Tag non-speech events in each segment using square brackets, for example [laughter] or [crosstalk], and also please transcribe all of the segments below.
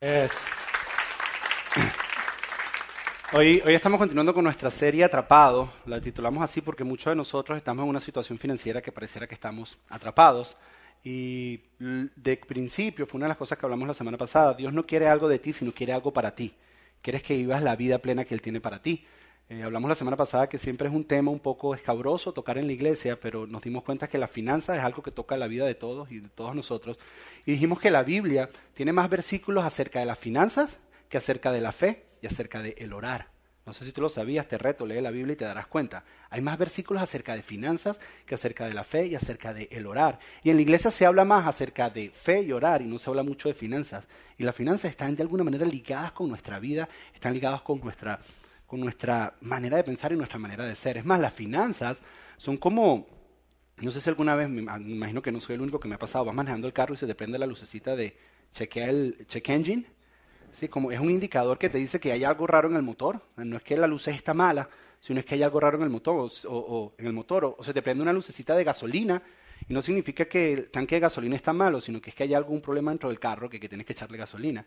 Es. Hoy, hoy estamos continuando con nuestra serie Atrapado. La titulamos así porque muchos de nosotros estamos en una situación financiera que pareciera que estamos atrapados. Y de principio fue una de las cosas que hablamos la semana pasada. Dios no quiere algo de ti, sino quiere algo para ti. Quieres que vivas la vida plena que Él tiene para ti. Eh, hablamos la semana pasada que siempre es un tema un poco escabroso tocar en la iglesia, pero nos dimos cuenta que la finanza es algo que toca la vida de todos y de todos nosotros. Y dijimos que la Biblia tiene más versículos acerca de las finanzas que acerca de la fe y acerca de el orar. No sé si tú lo sabías, te reto, lee la Biblia y te darás cuenta. Hay más versículos acerca de finanzas que acerca de la fe y acerca de el orar. Y en la iglesia se habla más acerca de fe y orar y no se habla mucho de finanzas. Y las finanzas están de alguna manera ligadas con nuestra vida, están ligadas con nuestra, con nuestra manera de pensar y nuestra manera de ser. Es más, las finanzas son como, no sé si alguna vez, me imagino que no soy el único que me ha pasado, vas manejando el carro y se te prende la lucecita de check engine ¿sí? Como es un indicador que te dice que hay algo raro en el motor. No es que la luz está mala, sino es que hay algo raro en el motor. O, en el motor o, se te prende una lucecita de gasolina y no significa que el tanque de gasolina está malo, sino que es que hay algún problema dentro del carro que, que tienes que echarle gasolina.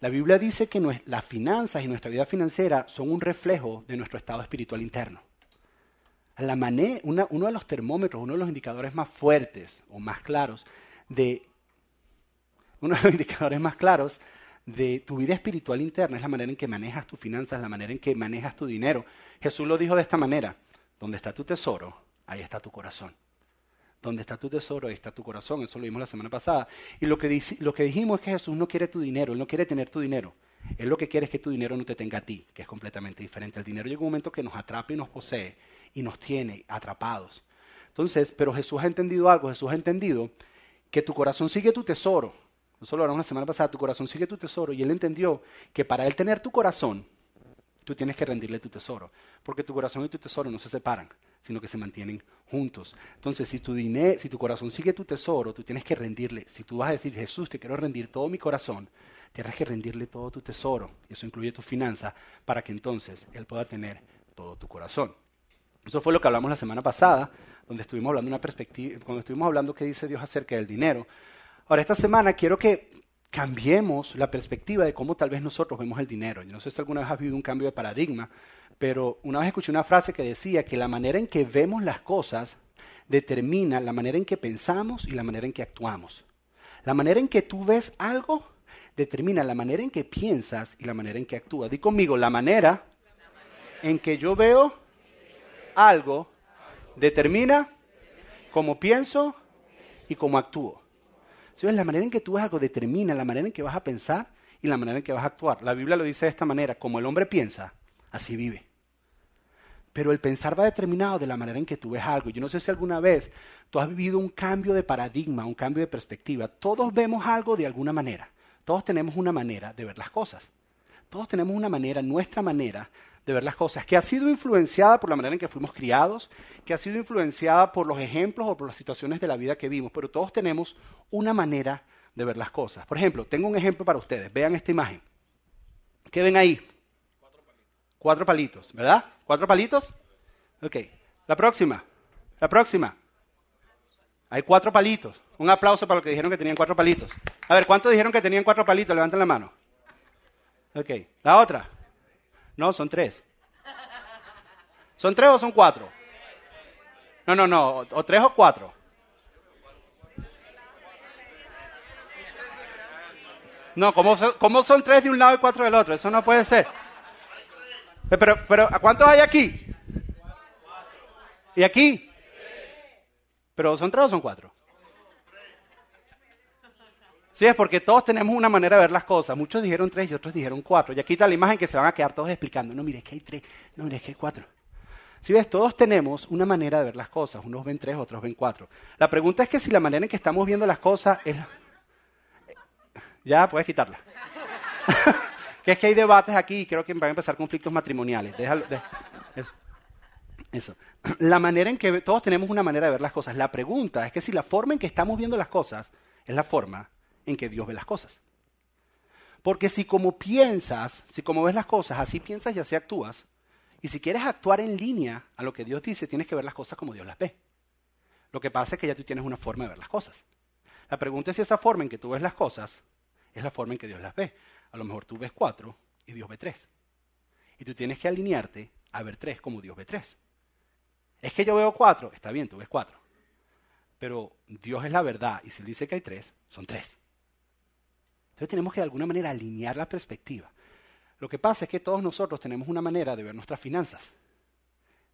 La Biblia dice que las finanzas y nuestra vida financiera son un reflejo de nuestro estado espiritual interno. La una, uno de los termómetros, uno de los indicadores más fuertes o más claros de uno de los [laughs] indicadores más claros de tu vida espiritual interna es la manera en que manejas tus finanzas, la manera en que manejas tu dinero. Jesús lo dijo de esta manera, donde está tu tesoro, ahí está tu corazón. Donde está tu tesoro, ahí está tu corazón. Eso lo vimos la semana pasada. Y lo que, dijimos es que Jesús no quiere tu dinero, Él no quiere tener tu dinero. Él lo que quiere es que tu dinero no te tenga a ti, que es completamente diferente. El dinero llega un momento que nos atrapa y nos posee y nos tiene atrapados. Entonces, pero Jesús ha entendido algo, Jesús ha entendido que tu corazón sigue tu tesoro, nosotros lo hablamos la semana pasada, tu corazón sigue tu tesoro y él entendió que para él tener tu corazón, tú tienes que rendirle tu tesoro, porque tu corazón y tu tesoro no se separan, sino que se mantienen juntos. Entonces, si tu, dinero, si tu corazón sigue tu tesoro, tú tienes que rendirle. Si tú vas a decir, Jesús, te quiero rendir todo mi corazón, tienes que rendirle todo tu tesoro, y eso incluye tu finanza, para que entonces Él pueda tener todo tu corazón. Eso fue lo que hablamos la semana pasada, donde estuvimos hablando una perspectiva, cuando estuvimos hablando qué dice Dios acerca del dinero. Ahora, esta semana quiero que cambiemos la perspectiva de cómo tal vez nosotros vemos el dinero. Yo no sé si alguna vez has vivido un cambio de paradigma, pero una vez escuché una frase que decía que la manera en que vemos las cosas determina la manera en que pensamos y la manera en que actuamos. La manera en que tú ves algo determina la manera en que piensas y la manera en que actúas. Di conmigo, la manera en que yo veo algo determina cómo pienso y cómo actúo. La manera en que tú ves algo determina la manera en que vas a pensar y la manera en que vas a actuar. La Biblia lo dice de esta manera, como el hombre piensa, así vive. Pero el pensar va determinado de la manera en que tú ves algo. Yo no sé si alguna vez tú has vivido un cambio de paradigma, un cambio de perspectiva. Todos vemos algo de alguna manera. Todos tenemos una manera de ver las cosas. Todos tenemos una manera, nuestra manera de ver las cosas, que ha sido influenciada por la manera en que fuimos criados, que ha sido influenciada por los ejemplos o por las situaciones de la vida que vimos, pero todos tenemos una manera de ver las cosas. Por ejemplo, tengo un ejemplo para ustedes. Vean esta imagen. ¿Qué ven ahí? Cuatro palitos. ¿verdad? ¿Cuatro palitos? Ok. La próxima. La próxima. Hay cuatro palitos. Un aplauso para los que dijeron que tenían cuatro palitos. A ver, ¿cuántos dijeron que tenían cuatro palitos? Levanten la mano. Ok. La otra. No, son tres. ¿Son tres o son cuatro? No, no, no. O tres o cuatro. No, ¿cómo son, son tres de un lado y cuatro del otro? Eso no puede ser. Pero, pero ¿a cuántos hay aquí? ¿Y aquí? ¿Pero son tres o son cuatro? Sí, es porque todos tenemos una manera de ver las cosas. Muchos dijeron tres y otros dijeron cuatro. Y aquí está la imagen que se van a quedar todos explicando. No, mire, es que hay tres. No, mire, es que hay cuatro. Si ves, todos tenemos una manera de ver las cosas. Unos ven tres, otros ven cuatro. La pregunta es que si la manera en que estamos viendo las cosas es... Ya, puedes quitarla. [laughs] que es que hay debates aquí y creo que van a empezar conflictos matrimoniales. Déjalo, eso. eso. La manera en que todos tenemos una manera de ver las cosas. La pregunta es que si la forma en que estamos viendo las cosas es la forma en que Dios ve las cosas. Porque si como piensas, si como ves las cosas, así piensas y así actúas, y si quieres actuar en línea a lo que Dios dice, tienes que ver las cosas como Dios las ve. Lo que pasa es que ya tú tienes una forma de ver las cosas. La pregunta es si esa forma en que tú ves las cosas es la forma en que Dios las ve. A lo mejor tú ves cuatro y Dios ve tres. Y tú tienes que alinearte a ver tres como Dios ve tres. Es que yo veo cuatro, está bien, tú ves cuatro. Pero Dios es la verdad y si Él dice que hay tres, son tres. Entonces tenemos que de alguna manera alinear la perspectiva. Lo que pasa es que todos nosotros tenemos una manera de ver nuestras finanzas.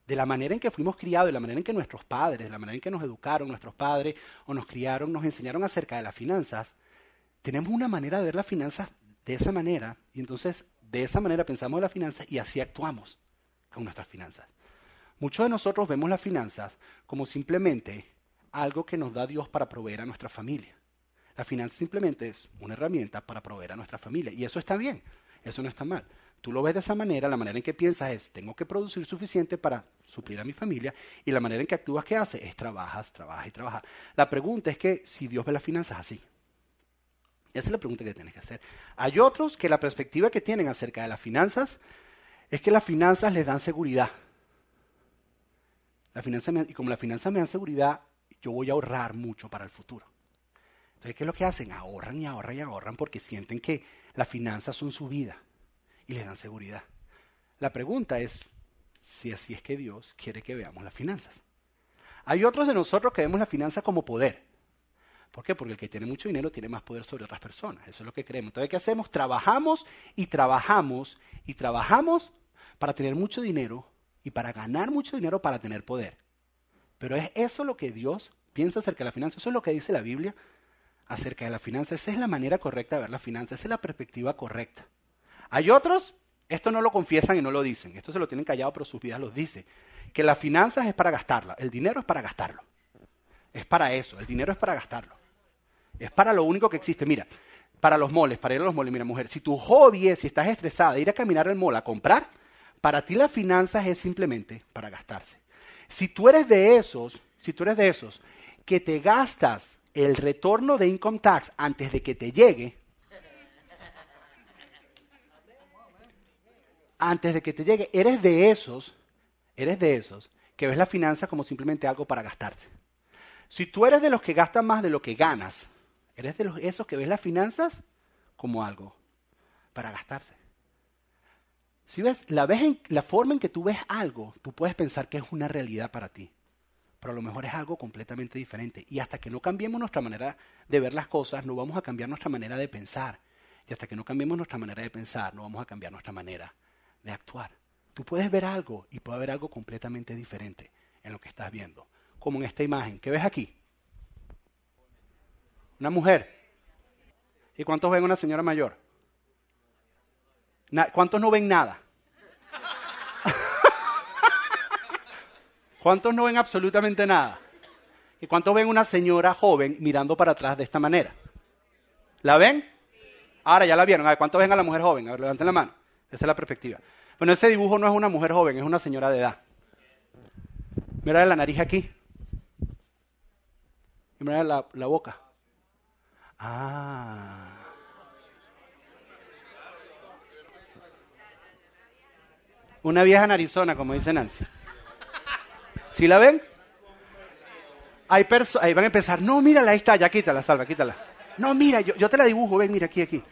De la manera en que fuimos criados, de la manera en que nuestros padres, de la manera en que nos educaron nuestros padres o nos criaron, nos enseñaron acerca de las finanzas, tenemos una manera de ver las finanzas de esa manera y entonces de esa manera pensamos en las finanzas y así actuamos con nuestras finanzas. Muchos de nosotros vemos las finanzas como simplemente algo que nos da Dios para proveer a nuestra familia. La finanza simplemente es una herramienta para proveer a nuestra familia y eso está bien, eso no está mal. Tú lo ves de esa manera, la manera en que piensas es, tengo que producir suficiente para suplir a mi familia, y la manera en que actúas, ¿qué haces? Es trabajas, trabajas y trabajas. La pregunta es que si Dios ve las finanzas así. Esa es la pregunta que tienes que hacer. Hay otros que la perspectiva que tienen acerca de las finanzas es que las finanzas les dan seguridad. La finanza y como las finanzas me dan seguridad, yo voy a ahorrar mucho para el futuro. Entonces, ¿qué es lo que hacen? Ahorran y ahorran y ahorran porque sienten que las finanzas son su vida y les dan seguridad. La pregunta es si así es que Dios quiere que veamos las finanzas. Hay otros de nosotros que vemos las finanzas como poder. ¿Por qué? Porque el que tiene mucho dinero tiene más poder sobre otras personas. Eso es lo que creemos. Entonces, ¿qué hacemos? Trabajamos y trabajamos y trabajamos para tener mucho dinero y para ganar mucho dinero para tener poder. Pero es eso lo que Dios piensa acerca de la finanza. Eso es lo que dice la Biblia acerca de la finanza. Esa es la manera correcta de ver la finanza. Esa es la perspectiva correcta. Hay otros, esto no lo confiesan y no lo dicen. Esto se lo tienen callado, pero sus vidas los dice. Que las finanzas es para gastarla. El dinero es para gastarlo. Es para eso. El dinero es para gastarlo. Es para lo único que existe. Mira, para los moles, para ir a los moles. Mira, mujer, si tu hobby es, si estás estresada, ir a caminar al mall a comprar, para ti las finanzas es simplemente para gastarse. Si tú eres de esos, si tú eres de esos que te gastas el retorno de income tax antes de que te llegue, antes de que te llegue, eres de esos, eres de esos que ves la finanza como simplemente algo para gastarse. Si tú eres de los que gastan más de lo que ganas, Eres de los, esos que ves las finanzas como algo para gastarse. Si ves, la, ves la forma en que tú ves algo, tú puedes pensar que es una realidad para ti. Pero a lo mejor es algo completamente diferente. Y hasta que no cambiemos nuestra manera de ver las cosas, no vamos a cambiar nuestra manera de pensar. Y hasta que no cambiemos nuestra manera de pensar, no vamos a cambiar nuestra manera de actuar. Tú puedes ver algo y puede haber algo completamente diferente en lo que estás viendo. Como en esta imagen. ¿Qué ves aquí? Una mujer. ¿Y cuántos ven una señora mayor? ¿Cuántos no ven nada? [laughs] ¿Cuántos no ven absolutamente nada? ¿Y cuántos ven una señora joven mirando para atrás de esta manera? ¿La ven? Ahora ya la vieron. A ver, ¿cuántos ven a la mujer joven? A ver, levanten la mano. Esa es la perspectiva. Bueno, ese dibujo no es una mujer joven, es una señora de edad. Mira la nariz aquí. Mira la, la boca. Ah. Una vieja narizona, como dice Nancy. ¿Sí la ven? Hay ahí van a empezar, no, mírala, ahí está, ya quítala, salva, quítala. No, mira, yo, yo te la dibujo, ven, mira, aquí, aquí.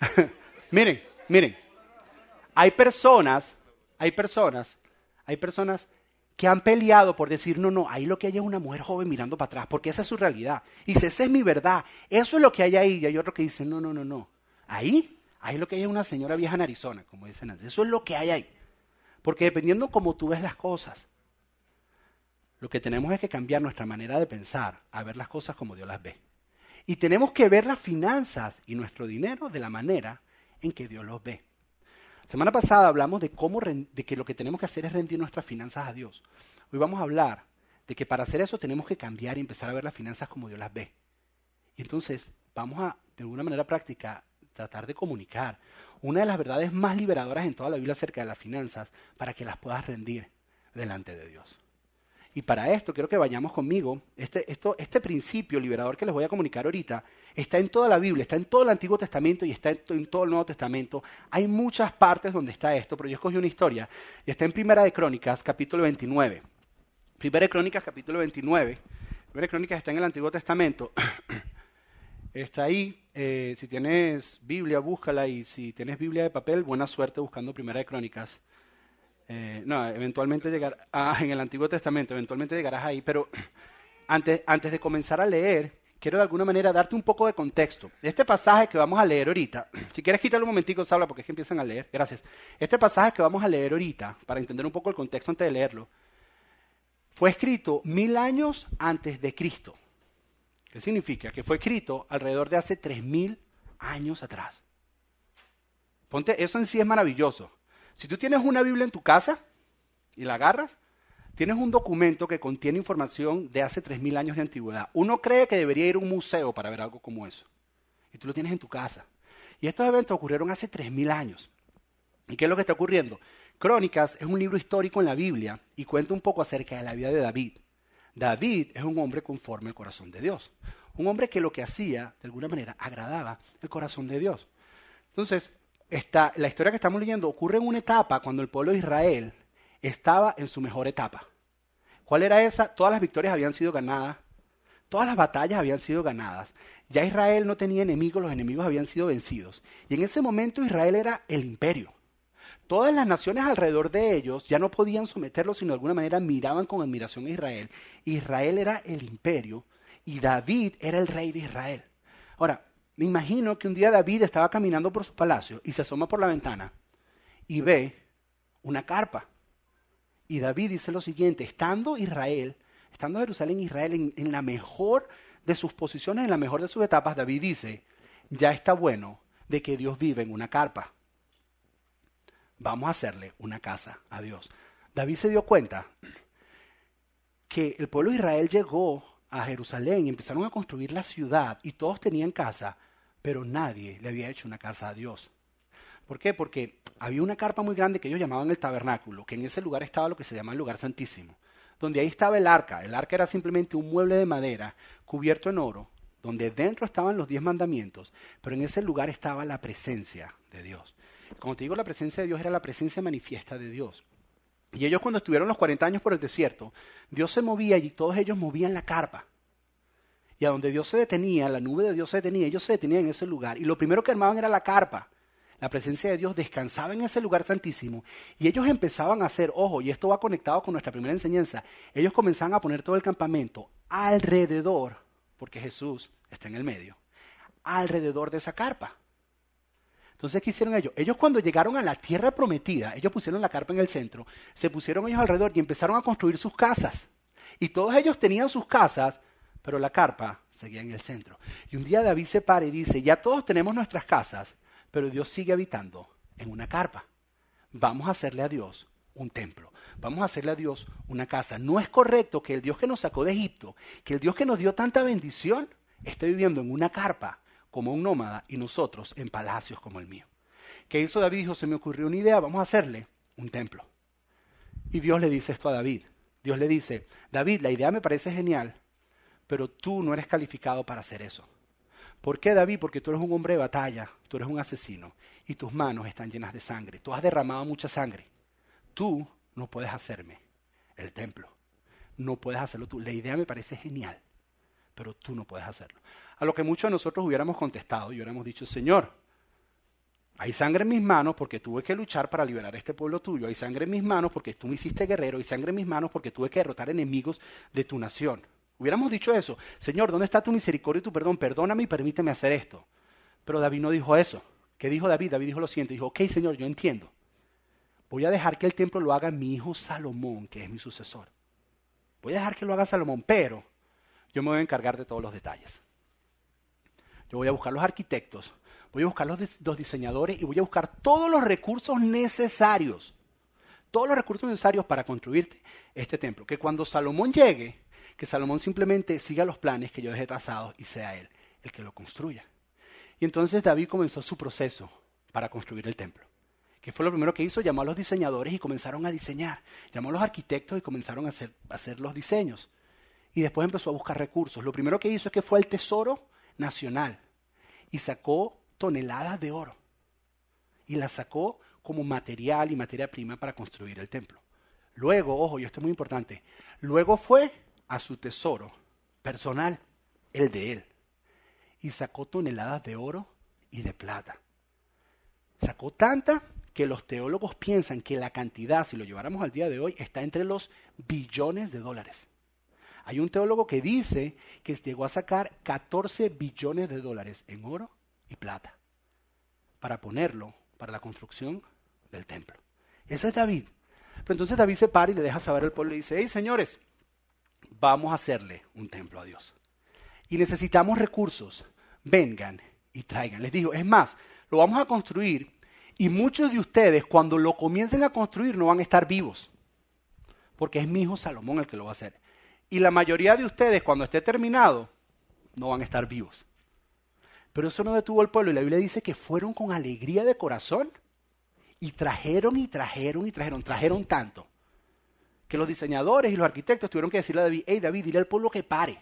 [laughs] miren, miren. Hay personas, hay personas, hay personas que han peleado por decir, no, no, ahí lo que hay es una mujer joven mirando para atrás, porque esa es su realidad. Y dice, esa es mi verdad, eso es lo que hay ahí. Y hay otro que dice, no, no, no, no. Ahí, ahí lo que hay es una señora vieja en Arizona, como dicen antes. Eso es lo que hay ahí. Porque dependiendo cómo tú ves las cosas, lo que tenemos es que cambiar nuestra manera de pensar a ver las cosas como Dios las ve. Y tenemos que ver las finanzas y nuestro dinero de la manera en que Dios los ve. Semana pasada hablamos de cómo de que lo que tenemos que hacer es rendir nuestras finanzas a Dios. Hoy vamos a hablar de que para hacer eso tenemos que cambiar y empezar a ver las finanzas como Dios las ve. Y entonces vamos a, de alguna manera práctica, tratar de comunicar una de las verdades más liberadoras en toda la Biblia acerca de las finanzas para que las puedas rendir delante de Dios. Y para esto quiero que vayamos conmigo. Este, este principio liberador que les voy a comunicar ahorita está en toda la Biblia, está en todo el Antiguo Testamento y está en, todo el Nuevo Testamento. Hay muchas partes donde está esto, pero yo escogí una historia y está en Primera de Crónicas, capítulo 29. Primera de Crónicas, capítulo 29. Primera de Crónicas está en el Antiguo Testamento. [coughs] Está ahí. Eh, si tienes Biblia, búscala. Y si tienes Biblia de papel, buena suerte buscando Primera de Crónicas. Eh, no, eventualmente llegar ah, en el Antiguo Testamento, eventualmente llegarás ahí. Pero [clears throat] antes, antes de comenzar a leer, quiero de alguna manera darte un poco de contexto. Este pasaje que vamos a leer ahorita, [clears throat] si quieres quitarle un momentico, Sabla, porque es que empiezan a leer, gracias. Este pasaje que vamos a leer ahorita, para entender un poco el contexto antes de leerlo, fue escrito mil años antes de Cristo. ¿Qué significa? Que fue escrito alrededor de hace tres mil años atrás. Ponte, eso en sí es maravilloso. Si tú tienes una Biblia en tu casa y la agarras, tienes un documento que contiene información de hace 3.000 años de antigüedad. Uno cree que debería ir a un museo para ver algo como eso. Y tú lo tienes en tu casa. Y estos eventos ocurrieron hace 3.000 años. ¿Y qué es lo que está ocurriendo? Crónicas es un libro histórico en la Biblia y cuenta un poco acerca de la vida de David. David es un hombre conforme al corazón de Dios. Un hombre que lo que hacía, de alguna manera, agradaba el corazón de Dios. Entonces, esta, la historia que estamos leyendo ocurre en una etapa cuando el pueblo de Israel estaba en su mejor etapa. ¿Cuál era esa? Todas las victorias habían sido ganadas, todas las batallas habían sido ganadas. Ya Israel no tenía enemigos, los enemigos habían sido vencidos. Y en ese momento Israel era el imperio. Todas las naciones alrededor de ellos ya no podían someterlo, sino de alguna manera miraban con admiración a Israel. Israel era el imperio y David era el rey de Israel. Ahora, me imagino que un día David estaba caminando por su palacio y se asoma por la ventana y ve una carpa. Y David dice lo siguiente, estando Israel, estando Jerusalén, Israel en, en la mejor de sus posiciones, en la mejor de sus etapas, David dice, ya está bueno de que Dios vive en una carpa. Vamos a hacerle una casa a Dios. David se dio cuenta que el pueblo de Israel llegó a Jerusalén y empezaron a construir la ciudad y todos tenían casa, pero nadie le había hecho una casa a Dios. ¿Por qué? Porque había una carpa muy grande que ellos llamaban el tabernáculo, que en ese lugar estaba lo que se llama el lugar santísimo, donde ahí estaba el arca. El arca era simplemente un mueble de madera cubierto en oro, donde dentro estaban los diez mandamientos, pero en ese lugar estaba la presencia de Dios. Como te digo, la presencia de Dios era la presencia manifiesta de Dios. Y ellos cuando estuvieron los 40 años por el desierto, Dios se movía y todos ellos movían la carpa. Y a donde Dios se detenía, la nube de Dios se detenía, ellos se detenían en ese lugar. Y lo primero que armaban era la carpa la presencia de Dios descansaba en ese lugar santísimo y ellos empezaban a hacer, ojo, y esto va conectado con nuestra primera enseñanza, ellos comenzaban a poner todo el campamento alrededor, porque Jesús está en el medio, alrededor de esa carpa. Entonces, ¿qué hicieron ellos? Ellos cuando llegaron a la tierra prometida, ellos pusieron la carpa en el centro, se pusieron ellos alrededor y empezaron a construir sus casas. Y todos ellos tenían sus casas, pero la carpa seguía en el centro. Y un día David se para y dice, ya todos tenemos nuestras casas, pero Dios sigue habitando en una carpa. Vamos a hacerle a Dios un templo. Vamos a hacerle a Dios una casa. No es correcto que el Dios que nos sacó de Egipto, que el Dios que nos dio tanta bendición, esté viviendo en una carpa como un nómada y nosotros en palacios como el mío. ¿Qué hizo David? Dijo, se me ocurrió una idea, vamos a hacerle un templo. Y Dios le dice esto a David. Dios le dice, David, la idea me parece genial, pero tú no eres calificado para hacer eso. ¿Por qué, David? Porque tú eres un hombre de batalla, tú eres un asesino y tus manos están llenas de sangre. Tú has derramado mucha sangre. Tú no puedes hacerme el templo. No puedes hacerlo tú. La idea me parece genial, pero tú no puedes hacerlo. A lo que muchos de nosotros hubiéramos contestado y hubiéramos dicho, Señor, hay sangre en mis manos porque tuve que luchar para liberar este pueblo tuyo. Hay sangre en mis manos porque tú me hiciste guerrero. Hay sangre en mis manos porque tuve que derrotar enemigos de tu nación. Hubiéramos dicho eso, Señor, ¿dónde está tu misericordia y tu perdón? Perdóname y permíteme hacer esto. Pero David no dijo eso. ¿Qué dijo David? David dijo lo siguiente, dijo, ok Señor, yo entiendo. Voy a dejar que el templo lo haga mi hijo Salomón, que es mi sucesor. Voy a dejar que lo haga Salomón, pero yo me voy a encargar de todos los detalles. Yo voy a buscar los arquitectos, voy a buscar los, los diseñadores y voy a buscar todos los recursos necesarios. Todos los recursos necesarios para construirte este templo. Que cuando Salomón llegue, que Salomón simplemente siga los planes que yo dejé trazados y sea él el que lo construya. Y entonces David comenzó su proceso para construir el templo. ¿Qué fue lo primero que hizo? Llamó a los diseñadores y comenzaron a diseñar. Llamó a los arquitectos y comenzaron a hacer, a hacer los diseños. Y después empezó a buscar recursos. Lo primero que hizo es que fue al Tesoro Nacional y sacó toneladas de oro. Y las sacó como material y materia prima para construir el templo. Luego, ojo, y esto es muy importante, luego fue a su tesoro personal, el de él. y sacó toneladas de oro y de plata. Sacó tanta que los teólogos piensan que la cantidad, si lo lleváramos al día de hoy, está entre los billones de dólares. Hay un teólogo que dice que llegó a sacar 14 billones de dólares en oro y plata para ponerlo para la construcción del templo. Ese es David. Pero entonces David se para y le deja saber al pueblo y dice, hey señores, vamos a hacerle un templo a Dios. Y necesitamos recursos. Vengan y traigan. Les digo, es más, lo vamos a construir y muchos de ustedes cuando lo comiencen a construir no van a estar vivos. Porque es mi hijo Salomón el que lo va a hacer. Y la mayoría de ustedes cuando esté terminado no van a estar vivos. Pero eso no detuvo al pueblo y la Biblia dice que fueron con alegría de corazón y trajeron y trajeron y trajeron, trajeron tanto que los diseñadores y los arquitectos tuvieron que decirle a David, hey David, dile al pueblo que pare,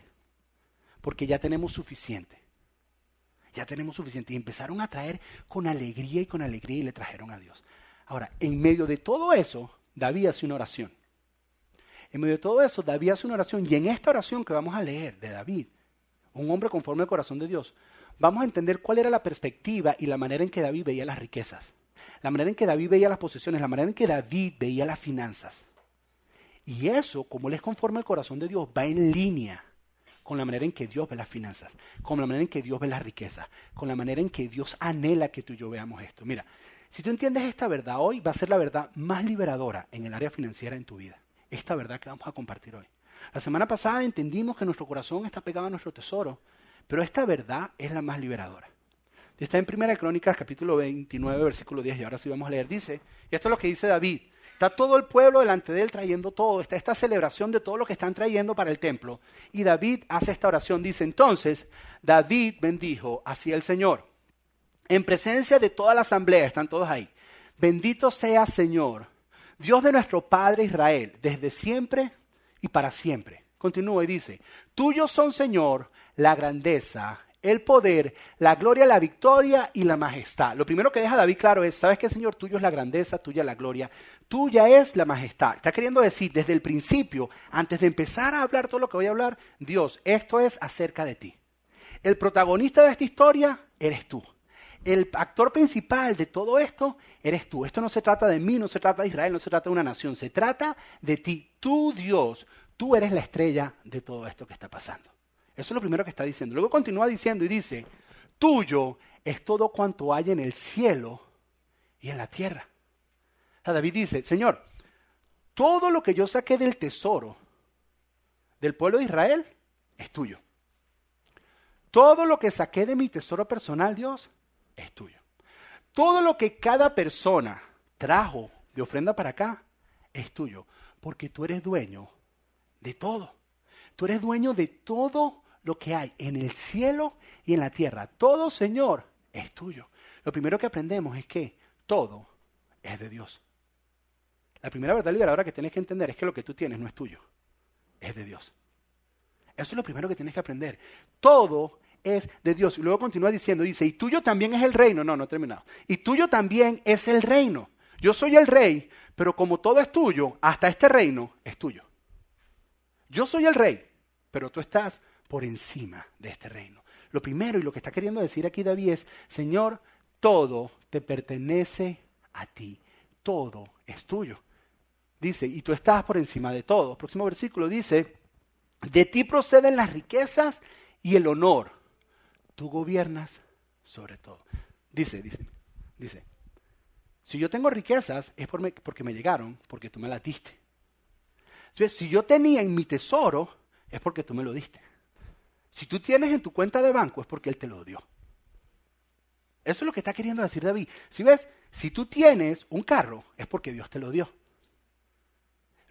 porque ya tenemos suficiente. Ya tenemos suficiente. Y empezaron a traer con alegría y con alegría y le trajeron a Dios. Ahora, en medio de todo eso, David hace una oración. En medio de todo eso, David hace una oración. Y en esta oración que vamos a leer de David, un hombre conforme al corazón de Dios, vamos a entender cuál era la perspectiva y la manera en que David veía las riquezas, la manera en que David veía las posesiones, la manera en que David veía las finanzas. Y eso, como les conforma el corazón de Dios, va en línea con la manera en que Dios ve las finanzas, con la manera en que Dios ve las riquezas, con la manera en que Dios anhela que tú y yo veamos esto. Mira, si tú entiendes esta verdad hoy, va a ser la verdad más liberadora en el área financiera en tu vida. Esta verdad que vamos a compartir hoy. La semana pasada entendimos que nuestro corazón está pegado a nuestro tesoro pero esta verdad es la más liberadora. Está en Primera Crónicas, capítulo 29, versículo 10, y ahora sí vamos a leer. Dice, y esto es lo que dice David. Está todo el pueblo delante de él trayendo todo. Está esta celebración de todo lo que están trayendo para el templo. Y David hace esta oración. Dice, entonces, David bendijo así el Señor. En presencia de toda la asamblea, están todos ahí. Bendito sea Señor, Dios de nuestro Padre Israel, desde siempre y para siempre. Continúa y dice, tuyos son, Señor, la grandeza, el poder, la gloria, la victoria y la majestad. Lo primero que deja David claro es, ¿sabes qué, Señor? Tuyo es la grandeza, tuya la gloria, tuya es la majestad. Está queriendo decir desde el principio, antes de empezar a hablar todo lo que voy a hablar, Dios, esto es acerca de ti. El protagonista de esta historia eres tú. El actor principal de todo esto eres tú. Esto no se trata de mí, no se trata de Israel, no se trata de una nación, se trata de ti. Tú, Dios, tú eres la estrella de todo esto que está pasando. Eso es lo primero que está diciendo. Luego continúa diciendo y dice, tuyo es todo cuanto hay en el cielo y en la tierra. David dice, Señor, todo lo que yo saqué del tesoro del pueblo de Israel es tuyo. Todo lo que saqué de mi tesoro personal, Dios, es tuyo. Todo lo que cada persona trajo de ofrenda para acá es tuyo, porque tú eres dueño de todo. Tú eres dueño de todo lo que hay en el cielo y en la tierra. Todo, Señor, es tuyo. Lo primero que aprendemos es que todo es de Dios. La primera verdad liberadora que tienes que entender es que lo que tú tienes no es tuyo, es de Dios. Eso es lo primero que tienes que aprender. Todo es de Dios. Y luego continúa diciendo, dice, y tuyo también es el reino. No, no he terminado. Y tuyo también es el reino. Yo soy el rey, pero como todo es tuyo, hasta este reino es tuyo. Yo soy el rey, pero tú estás por encima de este reino. Lo primero y lo que está queriendo decir aquí David es, Señor, todo te pertenece a ti, todo es tuyo. Dice, y tú estás por encima de todo. próximo versículo dice, de ti proceden las riquezas y el honor. Tú gobiernas sobre todo. Dice, dice, dice, si yo tengo riquezas es porque me llegaron, porque tú me las diste. Si yo tenía en mi tesoro, es porque tú me lo diste. Si tú tienes en tu cuenta de banco es porque Él te lo dio. Eso es lo que está queriendo decir David. Si ves, si tú tienes un carro es porque Dios te lo dio.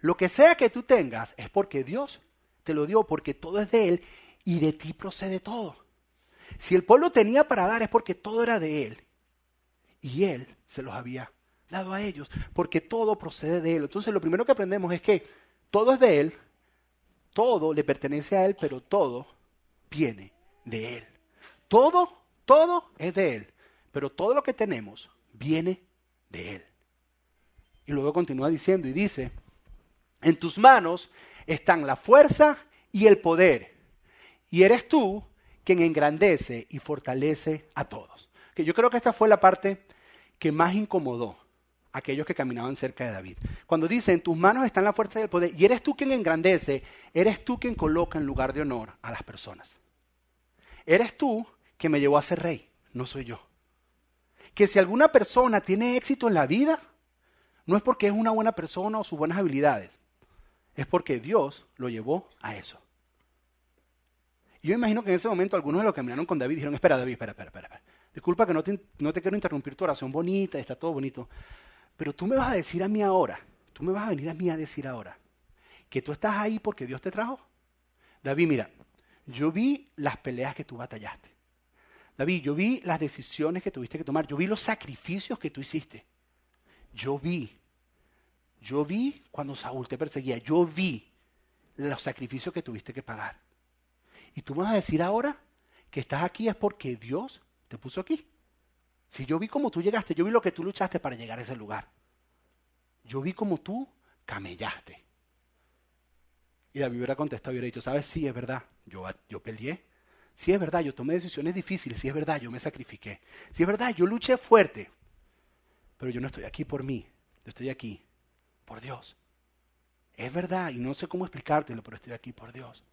Lo que sea que tú tengas es porque Dios te lo dio, porque todo es de Él y de ti procede todo. Si el pueblo tenía para dar es porque todo era de Él y Él se los había dado a ellos, porque todo procede de Él. Entonces lo primero que aprendemos es que todo es de Él, todo le pertenece a Él, pero todo viene de Él. Todo, todo es de Él, pero todo lo que tenemos viene de Él. Y luego continúa diciendo y dice, en tus manos están la fuerza y el poder, y eres tú quien engrandece y fortalece a todos. Que yo creo que esta fue la parte que más incomodó aquellos que caminaban cerca de David. Cuando dice, en tus manos están la fuerza y el poder, y eres tú quien engrandece, eres tú quien coloca en lugar de honor a las personas. Eres tú quien me llevó a ser rey, no soy yo. Que si alguna persona tiene éxito en la vida, no es porque es una buena persona o sus buenas habilidades, es porque Dios lo llevó a eso. Y yo imagino que en ese momento algunos de los que caminaron con David dijeron, espera David, espera, espera, espera. Disculpa que no te, no te quiero interrumpir tu oración bonita, está todo bonito. Pero tú me vas a decir a mí ahora, tú me vas a venir a mí a decir ahora, que tú estás ahí porque Dios te trajo. David, mira, yo vi las peleas que tú batallaste. David, yo vi las decisiones que tuviste que tomar. Yo vi los sacrificios que tú hiciste. Yo vi. Yo vi cuando Saúl te perseguía. Yo vi los sacrificios que tuviste que pagar. Y tú me vas a decir ahora que estás aquí es porque Dios te puso aquí. Si yo vi cómo tú llegaste, yo vi lo que tú luchaste para llegar a ese lugar. Yo vi cómo tú camellaste. Y David hubiera contestado, hubiera dicho, ¿sabes? Sí, es verdad, yo, yo peleé. Sí, es verdad, yo tomé decisiones difíciles. Sí, es verdad, yo me sacrifiqué. Sí, es verdad, yo luché fuerte. Pero yo no estoy aquí por mí, yo estoy aquí por Dios. Es verdad, y no sé cómo explicártelo, pero estoy aquí por Dios.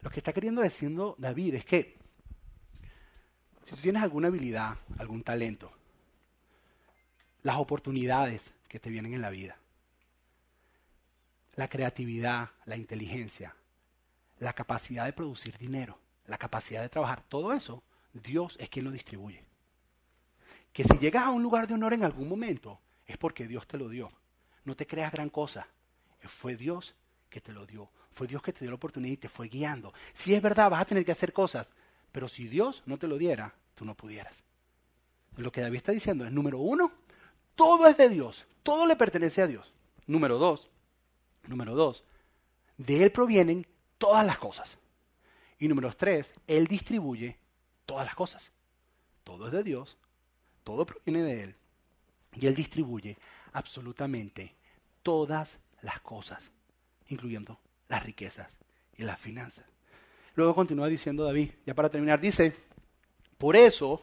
Lo que está queriendo diciendo David es que si tú tienes alguna habilidad, algún talento, las oportunidades que te vienen en la vida, la creatividad, la inteligencia, la capacidad de producir dinero, la capacidad de trabajar, todo eso, Dios es quien lo distribuye. Que si llegas a un lugar de honor en algún momento, es porque Dios te lo dio. No te creas gran cosa. Fue Dios que te lo dio. Fue Dios que te dio la oportunidad y te fue guiando. Si es verdad, vas a tener que hacer cosas, pero si Dios no te lo diera, tú no pudieras. Lo que David está diciendo es, número uno, todo es de Dios, todo le pertenece a Dios. Número dos, número dos, de Él provienen todas las cosas. Y número tres, Él distribuye todas las cosas. Todo es de Dios, todo proviene de Él. Y Él distribuye absolutamente todas las cosas, incluyendo las riquezas y las finanzas. Luego continúa diciendo David, ya para terminar, dice, por eso,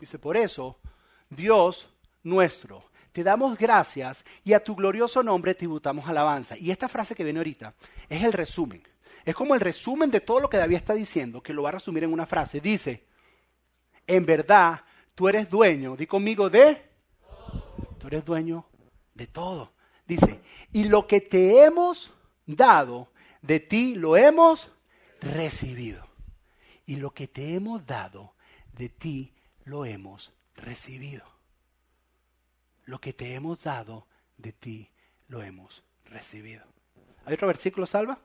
dice, por eso, Dios nuestro, te damos gracias y a tu glorioso nombre tributamos alabanza. Y esta frase que viene ahorita es el resumen. Es como el resumen de todo lo que David está diciendo, que lo va a resumir en una frase. Dice, en verdad, tú eres dueño, di conmigo, de... Tú eres dueño de todo. Dice, y lo que te hemos dado, de ti lo hemos recibido. Y lo que te hemos dado, de ti lo hemos recibido. Lo que te hemos dado, de ti lo hemos recibido. ¿Hay otro versículo, Salva?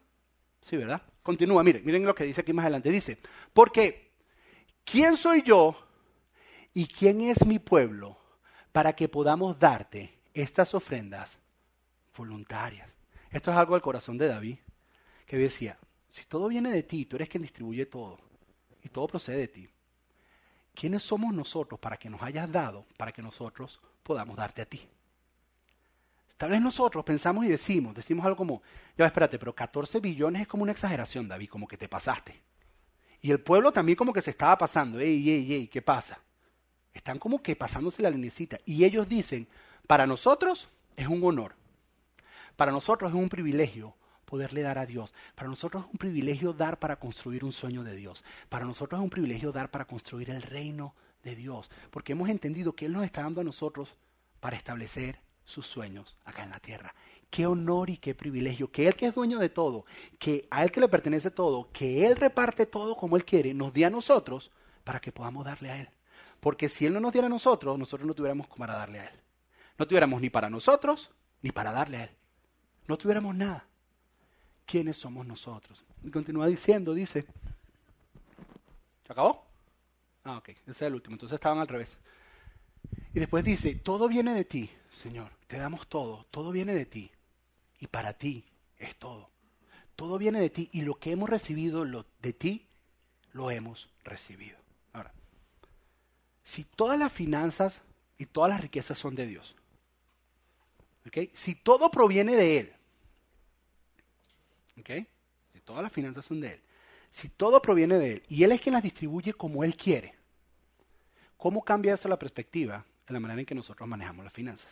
Sí, ¿verdad? Continúa, miren, miren lo que dice aquí más adelante. Dice, porque ¿quién soy yo y quién es mi pueblo para que podamos darte estas ofrendas voluntarias? Esto es algo del corazón de David, que decía, si todo viene de ti, tú eres quien distribuye todo, y todo procede de ti, ¿quiénes somos nosotros para que nos hayas dado, para que nosotros podamos darte a ti? Tal vez nosotros pensamos y decimos, decimos algo como, ya espérate, pero 14 billones es como una exageración, David, como que te pasaste. Y el pueblo también como que se estaba pasando, ey, ey, ey, ¿qué pasa? Están como que pasándose la linecita. Y ellos dicen, para nosotros es un honor, para nosotros es un privilegio poderle dar a Dios. Para nosotros es un privilegio dar para construir un sueño de Dios. Para nosotros es un privilegio dar para construir el reino de Dios. Porque hemos entendido que Él nos está dando a nosotros para establecer sus sueños acá en la tierra. Qué honor y qué privilegio. Que Él que es dueño de todo, que a Él que le pertenece todo, que Él reparte todo como Él quiere, nos dé a nosotros para que podamos darle a Él. Porque si Él no nos diera a nosotros, nosotros no tuviéramos para darle a Él. No tuviéramos ni para nosotros, ni para darle a Él. No tuviéramos nada. ¿Quiénes somos nosotros? Y continúa diciendo, dice, ¿se acabó? Ah, ok, ese es el último, entonces estaban al revés. Y después dice, todo viene de ti, Señor, te damos todo, todo viene de ti. Y para ti es todo. Todo viene de ti y lo que hemos recibido lo, de ti, lo hemos recibido. Ahora, si todas las finanzas y todas las riquezas son de Dios, ¿okay? si todo proviene de Él, si todas las finanzas son de Él. si todo proviene de Él y Él es quien las distribuye como Él quiere, ¿cómo cambia eso la perspectiva en la manera en que nosotros manejamos las finanzas?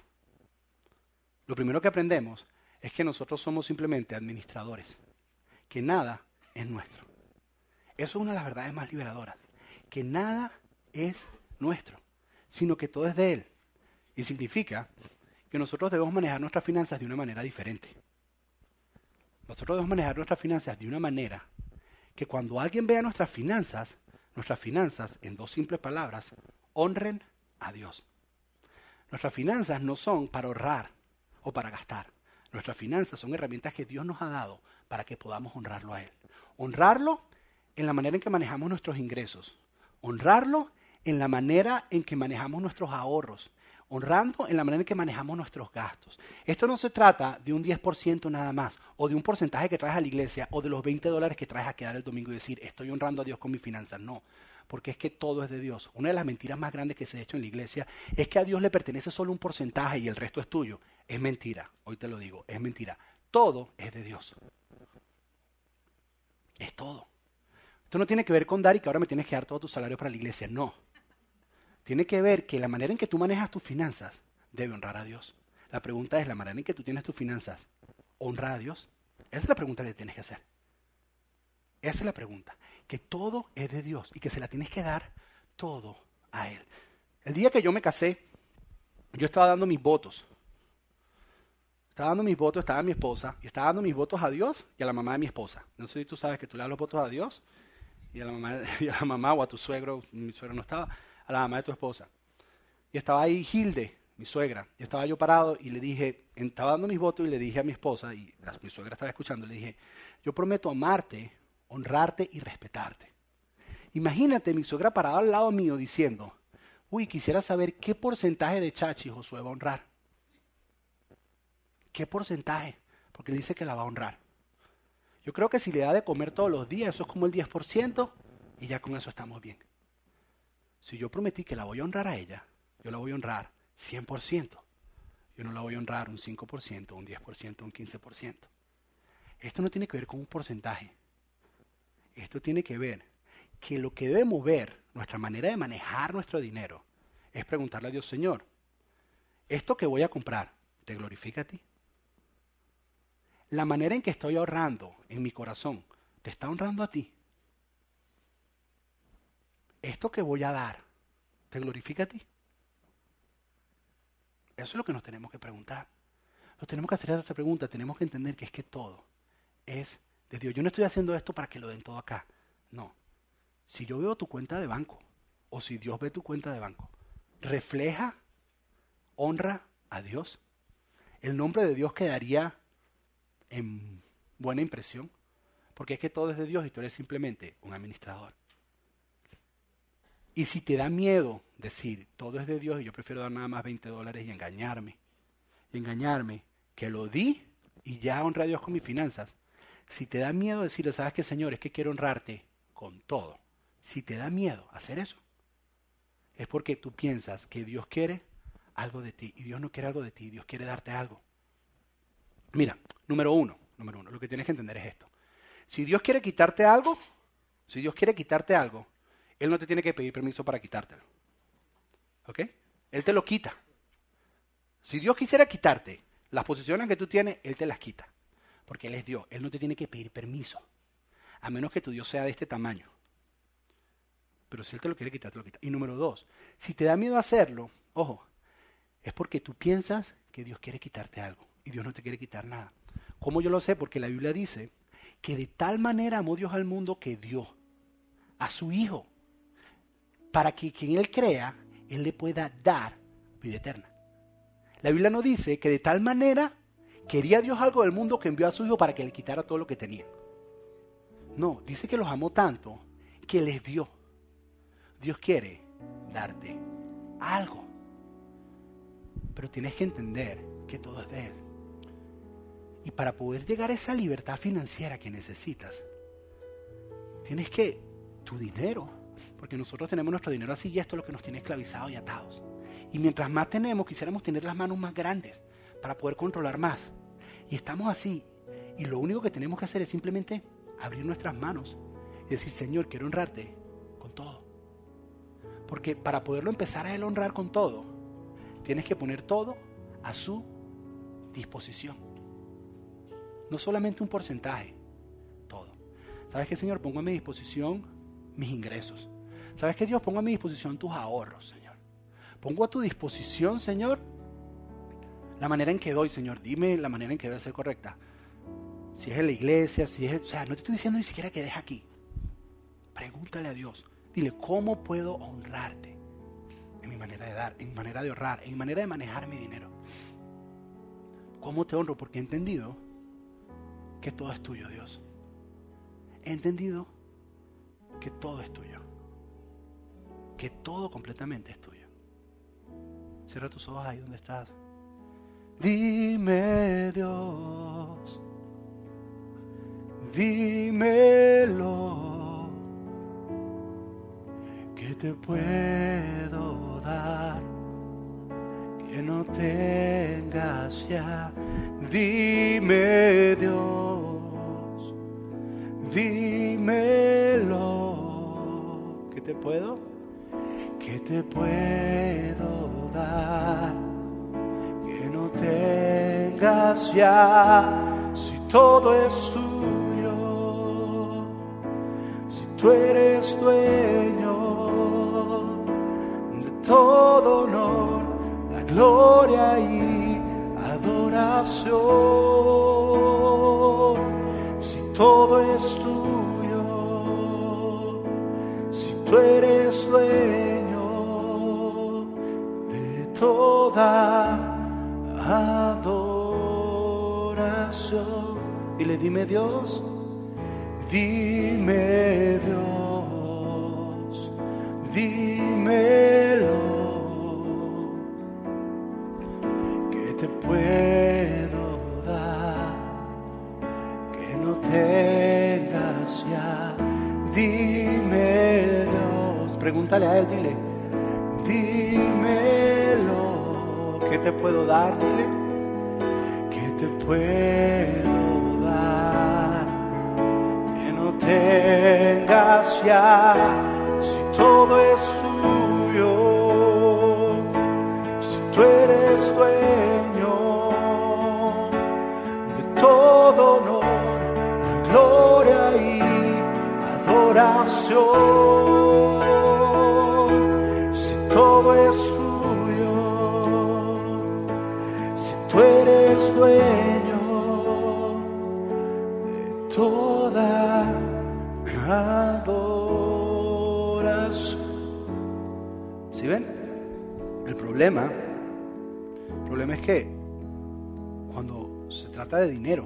Lo primero que aprendemos es que nosotros somos simplemente administradores, que nada es nuestro. Eso es una de las verdades más liberadoras, que nada es nuestro, sino que todo es de Él. Y significa que nosotros debemos manejar nuestras finanzas de una manera diferente. Nosotros debemos manejar nuestras finanzas de una manera que cuando alguien vea nuestras finanzas, nuestras finanzas, en dos simples palabras, honren a Dios. Nuestras finanzas no son para ahorrar o para gastar. Nuestras finanzas son herramientas que Dios nos ha dado para que podamos honrarlo a Él. Honrarlo en la manera en que manejamos nuestros ingresos. Honrarlo en la manera en que manejamos nuestros ahorros. Honrando en la manera en que manejamos nuestros gastos. Esto no se trata de un 10% nada más, o de un porcentaje que traes a la iglesia, o de los 20 dólares que traes a quedar el domingo y decir, estoy honrando a Dios con mis finanzas. No, porque es que todo es de Dios. Una de las mentiras más grandes que se ha hecho en la iglesia es que a Dios le pertenece solo un porcentaje y el resto es tuyo. Es mentira, hoy te lo digo, es mentira. Todo es de Dios. Es todo. Esto no tiene que ver con dar y que ahora me tienes que dar todo tu salario para la iglesia. No. Tiene que ver que la manera en que tú manejas tus finanzas debe honrar a Dios. La pregunta es, ¿la manera en que tú tienes tus finanzas honra a Dios? Esa es la pregunta que tienes que hacer. Esa es la pregunta. Que todo es de Dios y que se la tienes que dar todo a Él. El día que yo me casé, yo estaba dando mis votos. Estaba dando mis votos, estaba mi esposa, y estaba dando mis votos a Dios y a la mamá de mi esposa. No sé si tú sabes que tú le das los votos a Dios y a la mamá, [laughs] y a la mamá o a tu suegro, mi suegro no estaba, a la mamá de tu esposa. Y estaba ahí Hilde, mi suegra, y estaba yo parado y le dije, estaba dando mis votos y le dije a mi esposa, y mi suegra estaba escuchando, le dije, yo prometo amarte, honrarte y respetarte. Imagínate mi suegra parada al lado mío diciendo, uy, quisiera saber qué porcentaje de chachi Josué va a honrar. ¿Qué porcentaje? Porque él dice que la va a honrar. Yo creo que si le da de comer todos los días, eso es como el 10%, y ya con eso estamos bien. Si yo prometí que la voy a honrar a ella, yo la voy a honrar 100%. Yo no la voy a honrar un 5%, un 10%, un 15%. Esto no tiene que ver con un porcentaje. Esto tiene que ver que lo que debemos ver, nuestra manera de manejar nuestro dinero, es preguntarle a Dios, Señor, ¿esto que voy a comprar te glorifica a ti? La manera en que estoy ahorrando en mi corazón, ¿te está honrando a ti? ¿Esto que voy a dar, te glorifica a ti? Eso es lo que nos tenemos que preguntar. Nos tenemos que hacer esa pregunta, tenemos que entender que es que todo es de Dios. Yo no estoy haciendo esto para que lo den todo acá. No. Si yo veo tu cuenta de banco, o si Dios ve tu cuenta de banco, refleja, honra a Dios. El nombre de Dios quedaría en buena impresión, porque es que todo es de Dios y tú eres simplemente un administrador. Y si te da miedo decir, todo es de Dios y yo prefiero dar nada más 20 dólares y engañarme, y engañarme, que lo di y ya honré a Dios con mis finanzas, si te da miedo decirle, sabes que Señor, es que quiero honrarte con todo, si te da miedo hacer eso, es porque tú piensas que Dios quiere algo de ti y Dios no quiere algo de ti, Dios quiere darte algo. Mira, número uno, número uno, lo que tienes que entender es esto. Si Dios quiere quitarte algo, si Dios quiere quitarte algo, Él no te tiene que pedir permiso para quitártelo. ¿Ok? Él te lo quita. Si Dios quisiera quitarte las posiciones que tú tienes, Él te las quita. Porque Él es Dios. Él no te tiene que pedir permiso. A menos que tu Dios sea de este tamaño. Pero si Él te lo quiere quitar, te lo quita. Y número dos, si te da miedo hacerlo, ojo, es porque tú piensas que Dios quiere quitarte algo y Dios no te quiere quitar nada. ¿Cómo yo lo sé? Porque la Biblia dice que de tal manera amó Dios al mundo que dio a su Hijo para que quien Él crea, Él le pueda dar vida eterna. La Biblia no dice que de tal manera quería Dios algo del mundo que envió a su Hijo para que le quitara todo lo que tenía. No, dice que los amó tanto que les dio. Dios quiere darte algo. Pero tienes que entender que todo es de Él. Y para poder llegar a esa libertad financiera que necesitas, tienes que tu dinero, porque nosotros tenemos nuestro dinero así y esto es lo que nos tiene esclavizados y atados. Y mientras más tenemos, quisiéramos tener las manos más grandes para poder controlar más. Y estamos así. Y lo único que tenemos que hacer es simplemente abrir nuestras manos y decir, Señor, quiero honrarte con todo. Porque para poderlo empezar a él honrar con todo, tienes que poner todo a su disposición. No solamente un porcentaje, todo. ¿Sabes qué, Señor? Pongo a mi disposición mis ingresos. ¿Sabes qué, Dios? Pongo a mi disposición tus ahorros, Señor. Pongo a tu disposición, Señor, la manera en que doy, Señor. Dime la manera en que debe ser correcta. Si es en la iglesia, si es... O sea, no te estoy diciendo ni siquiera que dejes aquí. Pregúntale a Dios. Dile, ¿cómo puedo honrarte? En mi manera de dar, en mi manera de ahorrar, en mi manera de manejar mi dinero. ¿Cómo te honro? Porque he entendido que todo es tuyo, Dios. He entendido que todo es tuyo. Que todo completamente es tuyo. Cierra tus ojos ahí donde estás. Dime Dios, dímelo, que te puedo dar, que no tengas ya. Dime Dios, puedo, que te puedo dar no tengas ya, si todo es tuyo, si tú eres dueño de todo honor, la gloria y adoración, si todo es tuyo, tú eres dueño de toda adoración. Dile, dime Dios, dime Dios, dímelo, pregúntale a él, dile, dímelo, que te puedo dar, dile te puedo dar, que no tengas ya, si todo es tuyo, si tú eres dueño de todo honor, gloria y adoración, El problema, el problema es que cuando se trata de dinero,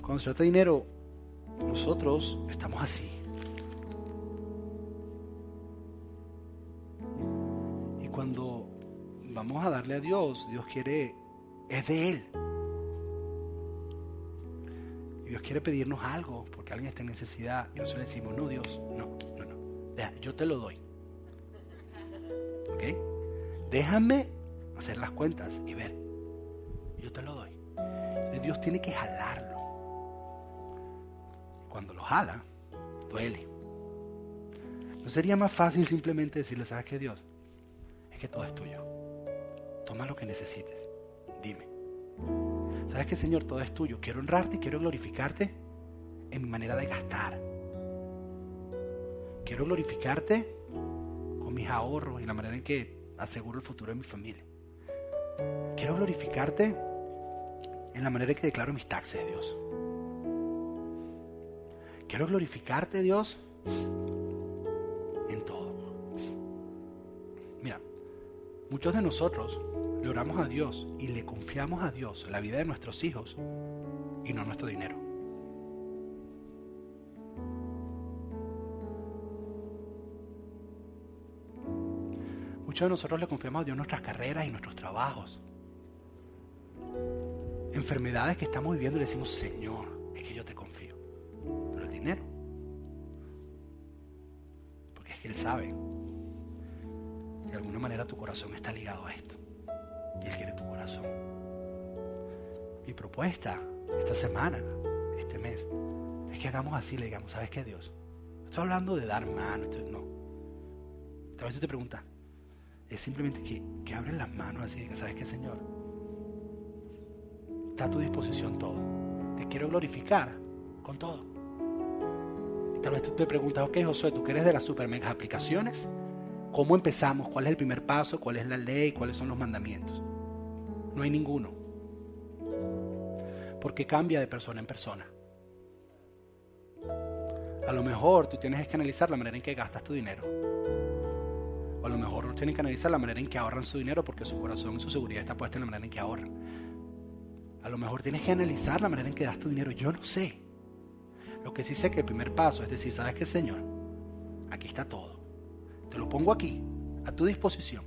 cuando se trata de dinero, nosotros estamos así. Y cuando vamos a darle a Dios, Dios quiere, es de Él. Dios quiere pedirnos algo porque alguien está en necesidad y nosotros le decimos, no, Dios, no, no, no. yo te lo doy. ¿Ok? Déjame hacer las cuentas y ver. Yo te lo doy. Dios tiene que jalarlo. Cuando lo jala, duele. ¿No sería más fácil simplemente decirle, ¿sabes qué, Dios? Es que todo es tuyo. Toma lo que necesites. Dime. ¿Sabes qué, Señor? Todo es tuyo. Quiero honrarte y quiero glorificarte en mi manera de gastar. Quiero glorificarte con mis ahorros y la manera en que aseguro el futuro de mi familia. Quiero glorificarte en la manera en que declaro mis taxes, Dios. Quiero glorificarte, Dios, en todo. Mira, muchos de nosotros le oramos a Dios y le confiamos a Dios la vida de nuestros hijos y no nuestro dinero. Muchos de nosotros le confiamos a Dios nuestras carreras y nuestros trabajos. Enfermedades que estamos viviendo y le decimos, Señor, es que yo te confío. Pero el dinero. Porque es que Él sabe. De alguna manera tu corazón está ligado a esto y Él quiere tu corazón. Mi propuesta esta semana, este mes, es que hagamos así, le digamos, ¿sabes qué Dios? Estoy hablando de dar mano, no. Tal vez tú te preguntas, simplemente que, que abren las manos así, que sabes qué Señor, está a tu disposición todo. Te quiero glorificar con todo. Y tal vez tú te preguntas, ok Josué, tú que eres de las super aplicaciones, ¿cómo empezamos? ¿Cuál es el primer paso? ¿Cuál es la ley? ¿Cuáles son los mandamientos? No hay ninguno. Porque cambia de persona en persona. A lo mejor tú tienes que analizar la manera en que gastas tu dinero. A lo mejor tienes que analizar la manera en que ahorran su dinero porque su corazón y su seguridad está puesta en la manera en que ahorran. A lo mejor tienes que analizar la manera en que das tu dinero. Yo no sé. Lo que sí sé que el primer paso es decir, ¿sabes qué, Señor? Aquí está todo. Te lo pongo aquí, a tu disposición.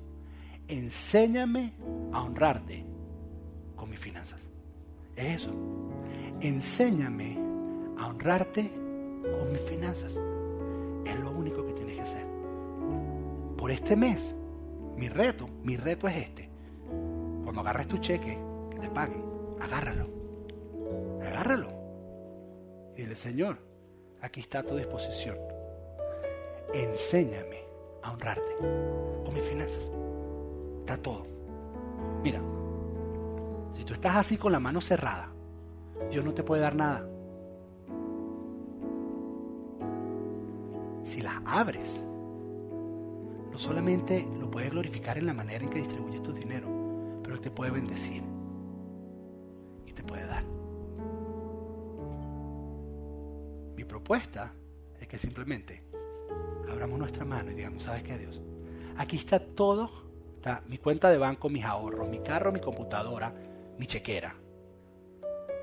Enséñame a honrarte con mis finanzas. Es eso. Enséñame a honrarte con mis finanzas. Es lo único que tienes que hacer. Por este mes, mi reto, mi reto es este. Cuando agarres tu cheque, que te paguen, agárralo. Agárralo. Y dile, Señor, aquí está a tu disposición. Enséñame a honrarte con mis finanzas. Está todo. Mira, si tú estás así con la mano cerrada, Dios no te puede dar nada. si las abres, no solamente lo puedes glorificar en la manera en que distribuyes tu dinero, pero Él te puede bendecir y te puede dar. Mi propuesta es que simplemente abramos nuestra mano y digamos, ¿sabes qué, Dios? Aquí está todo, está mi cuenta de banco, mis ahorros, mi carro, mi computadora, mi chequera.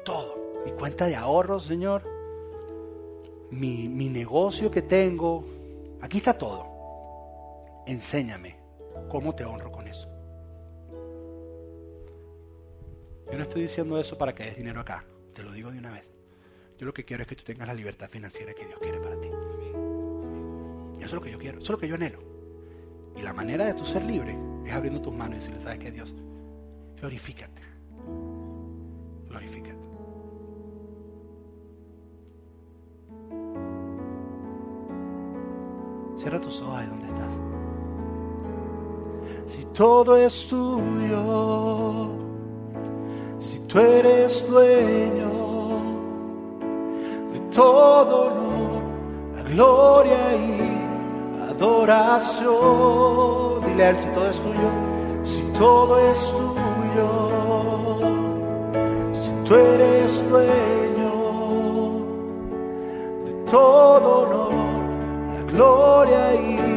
Todo, mi cuenta de ahorros, Señor, mi, negocio que tengo. Aquí está todo. Enséñame cómo te honro con eso. Yo no estoy diciendo eso para que des dinero acá, te lo digo de una vez. Yo lo que quiero es que tú tengas la libertad financiera que Dios quiere para ti. Eso es lo que yo quiero, eso es lo que yo anhelo. Y la manera de tú ser libre es abriendo tus manos y decirle, ¿sabes qué Dios? Glorifícate. Glorifícate. Cierra tus ojos ahí donde estás. Si todo es tuyo, si tú eres dueño de todo honor, la gloria y adoración. Dile a si todo es tuyo, si todo es tuyo, si tú eres dueño de todo honor gloria y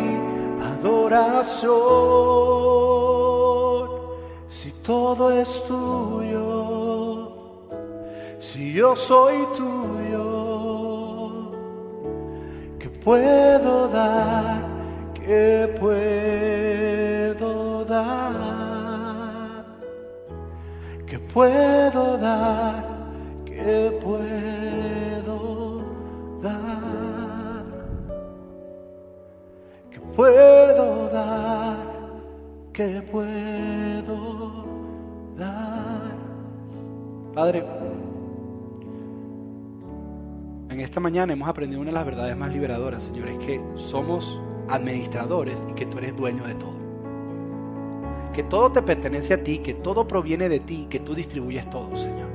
Si todo es tuyo, si yo soy tuyo, ¿qué puedo dar? ¿Qué puedo dar? ¿Qué puedo dar? ¿Qué puedo puedo dar? ¿Qué puedo dar? Padre, en esta mañana hemos aprendido una de las verdades más liberadoras, Señor, es que somos administradores y que tú eres dueño de todo. Que todo te pertenece a ti, que todo proviene de ti, que tú distribuyes todo, Señor.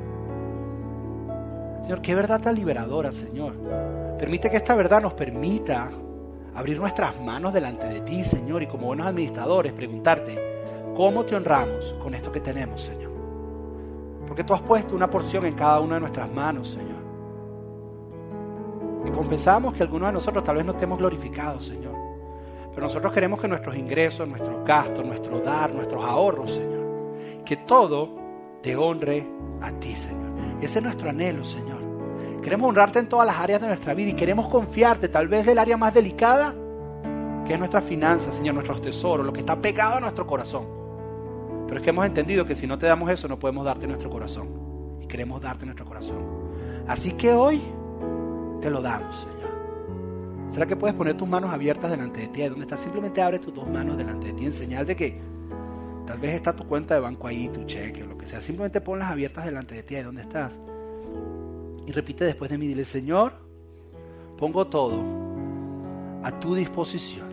Señor, qué verdad tan liberadora, Señor. Permite que esta verdad nos permita abrir nuestras manos delante de ti, Señor, y como buenos administradores preguntarte, ¿cómo te honramos con esto que tenemos, Señor? Porque tú has puesto una porción en cada una de nuestras manos, Señor. Y confesamos que algunos de nosotros tal vez no estemos glorificados, Señor. Pero nosotros queremos que nuestros ingresos, nuestros gastos, nuestro dar, nuestros ahorros, Señor, que todo te honre a ti, Señor. Ese es nuestro anhelo, Señor. Queremos honrarte en todas las áreas de nuestra vida y queremos confiarte, tal vez el área más delicada, que es nuestra finanzas, Señor, nuestros tesoros, lo que está pegado a nuestro corazón. Pero es que hemos entendido que si no te damos eso, no podemos darte nuestro corazón. Y queremos darte nuestro corazón. Así que hoy te lo damos, Señor. ¿Será que puedes poner tus manos abiertas delante de ti? Ahí donde estás, simplemente abre tus dos manos delante de ti en señal de que tal vez está tu cuenta de banco ahí, tu cheque o lo que sea. Simplemente ponlas abiertas delante de ti, ahí donde estás. Y repite después de mí, dile, Señor, pongo todo a tu disposición.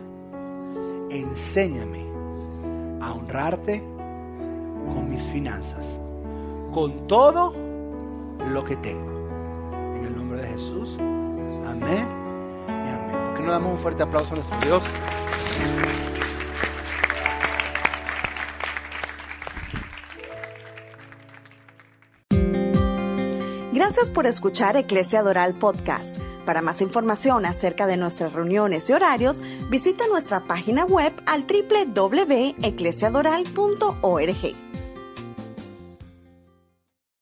Enséñame a honrarte con mis finanzas, con todo lo que tengo. En el nombre de Jesús. Amén y amén. ¿Por qué no damos un fuerte aplauso a nuestro Dios? Gracias por escuchar Eclesia Doral Podcast. Para más información acerca de nuestras reuniones y horarios, visita nuestra página web al www.eclesiadoral.org.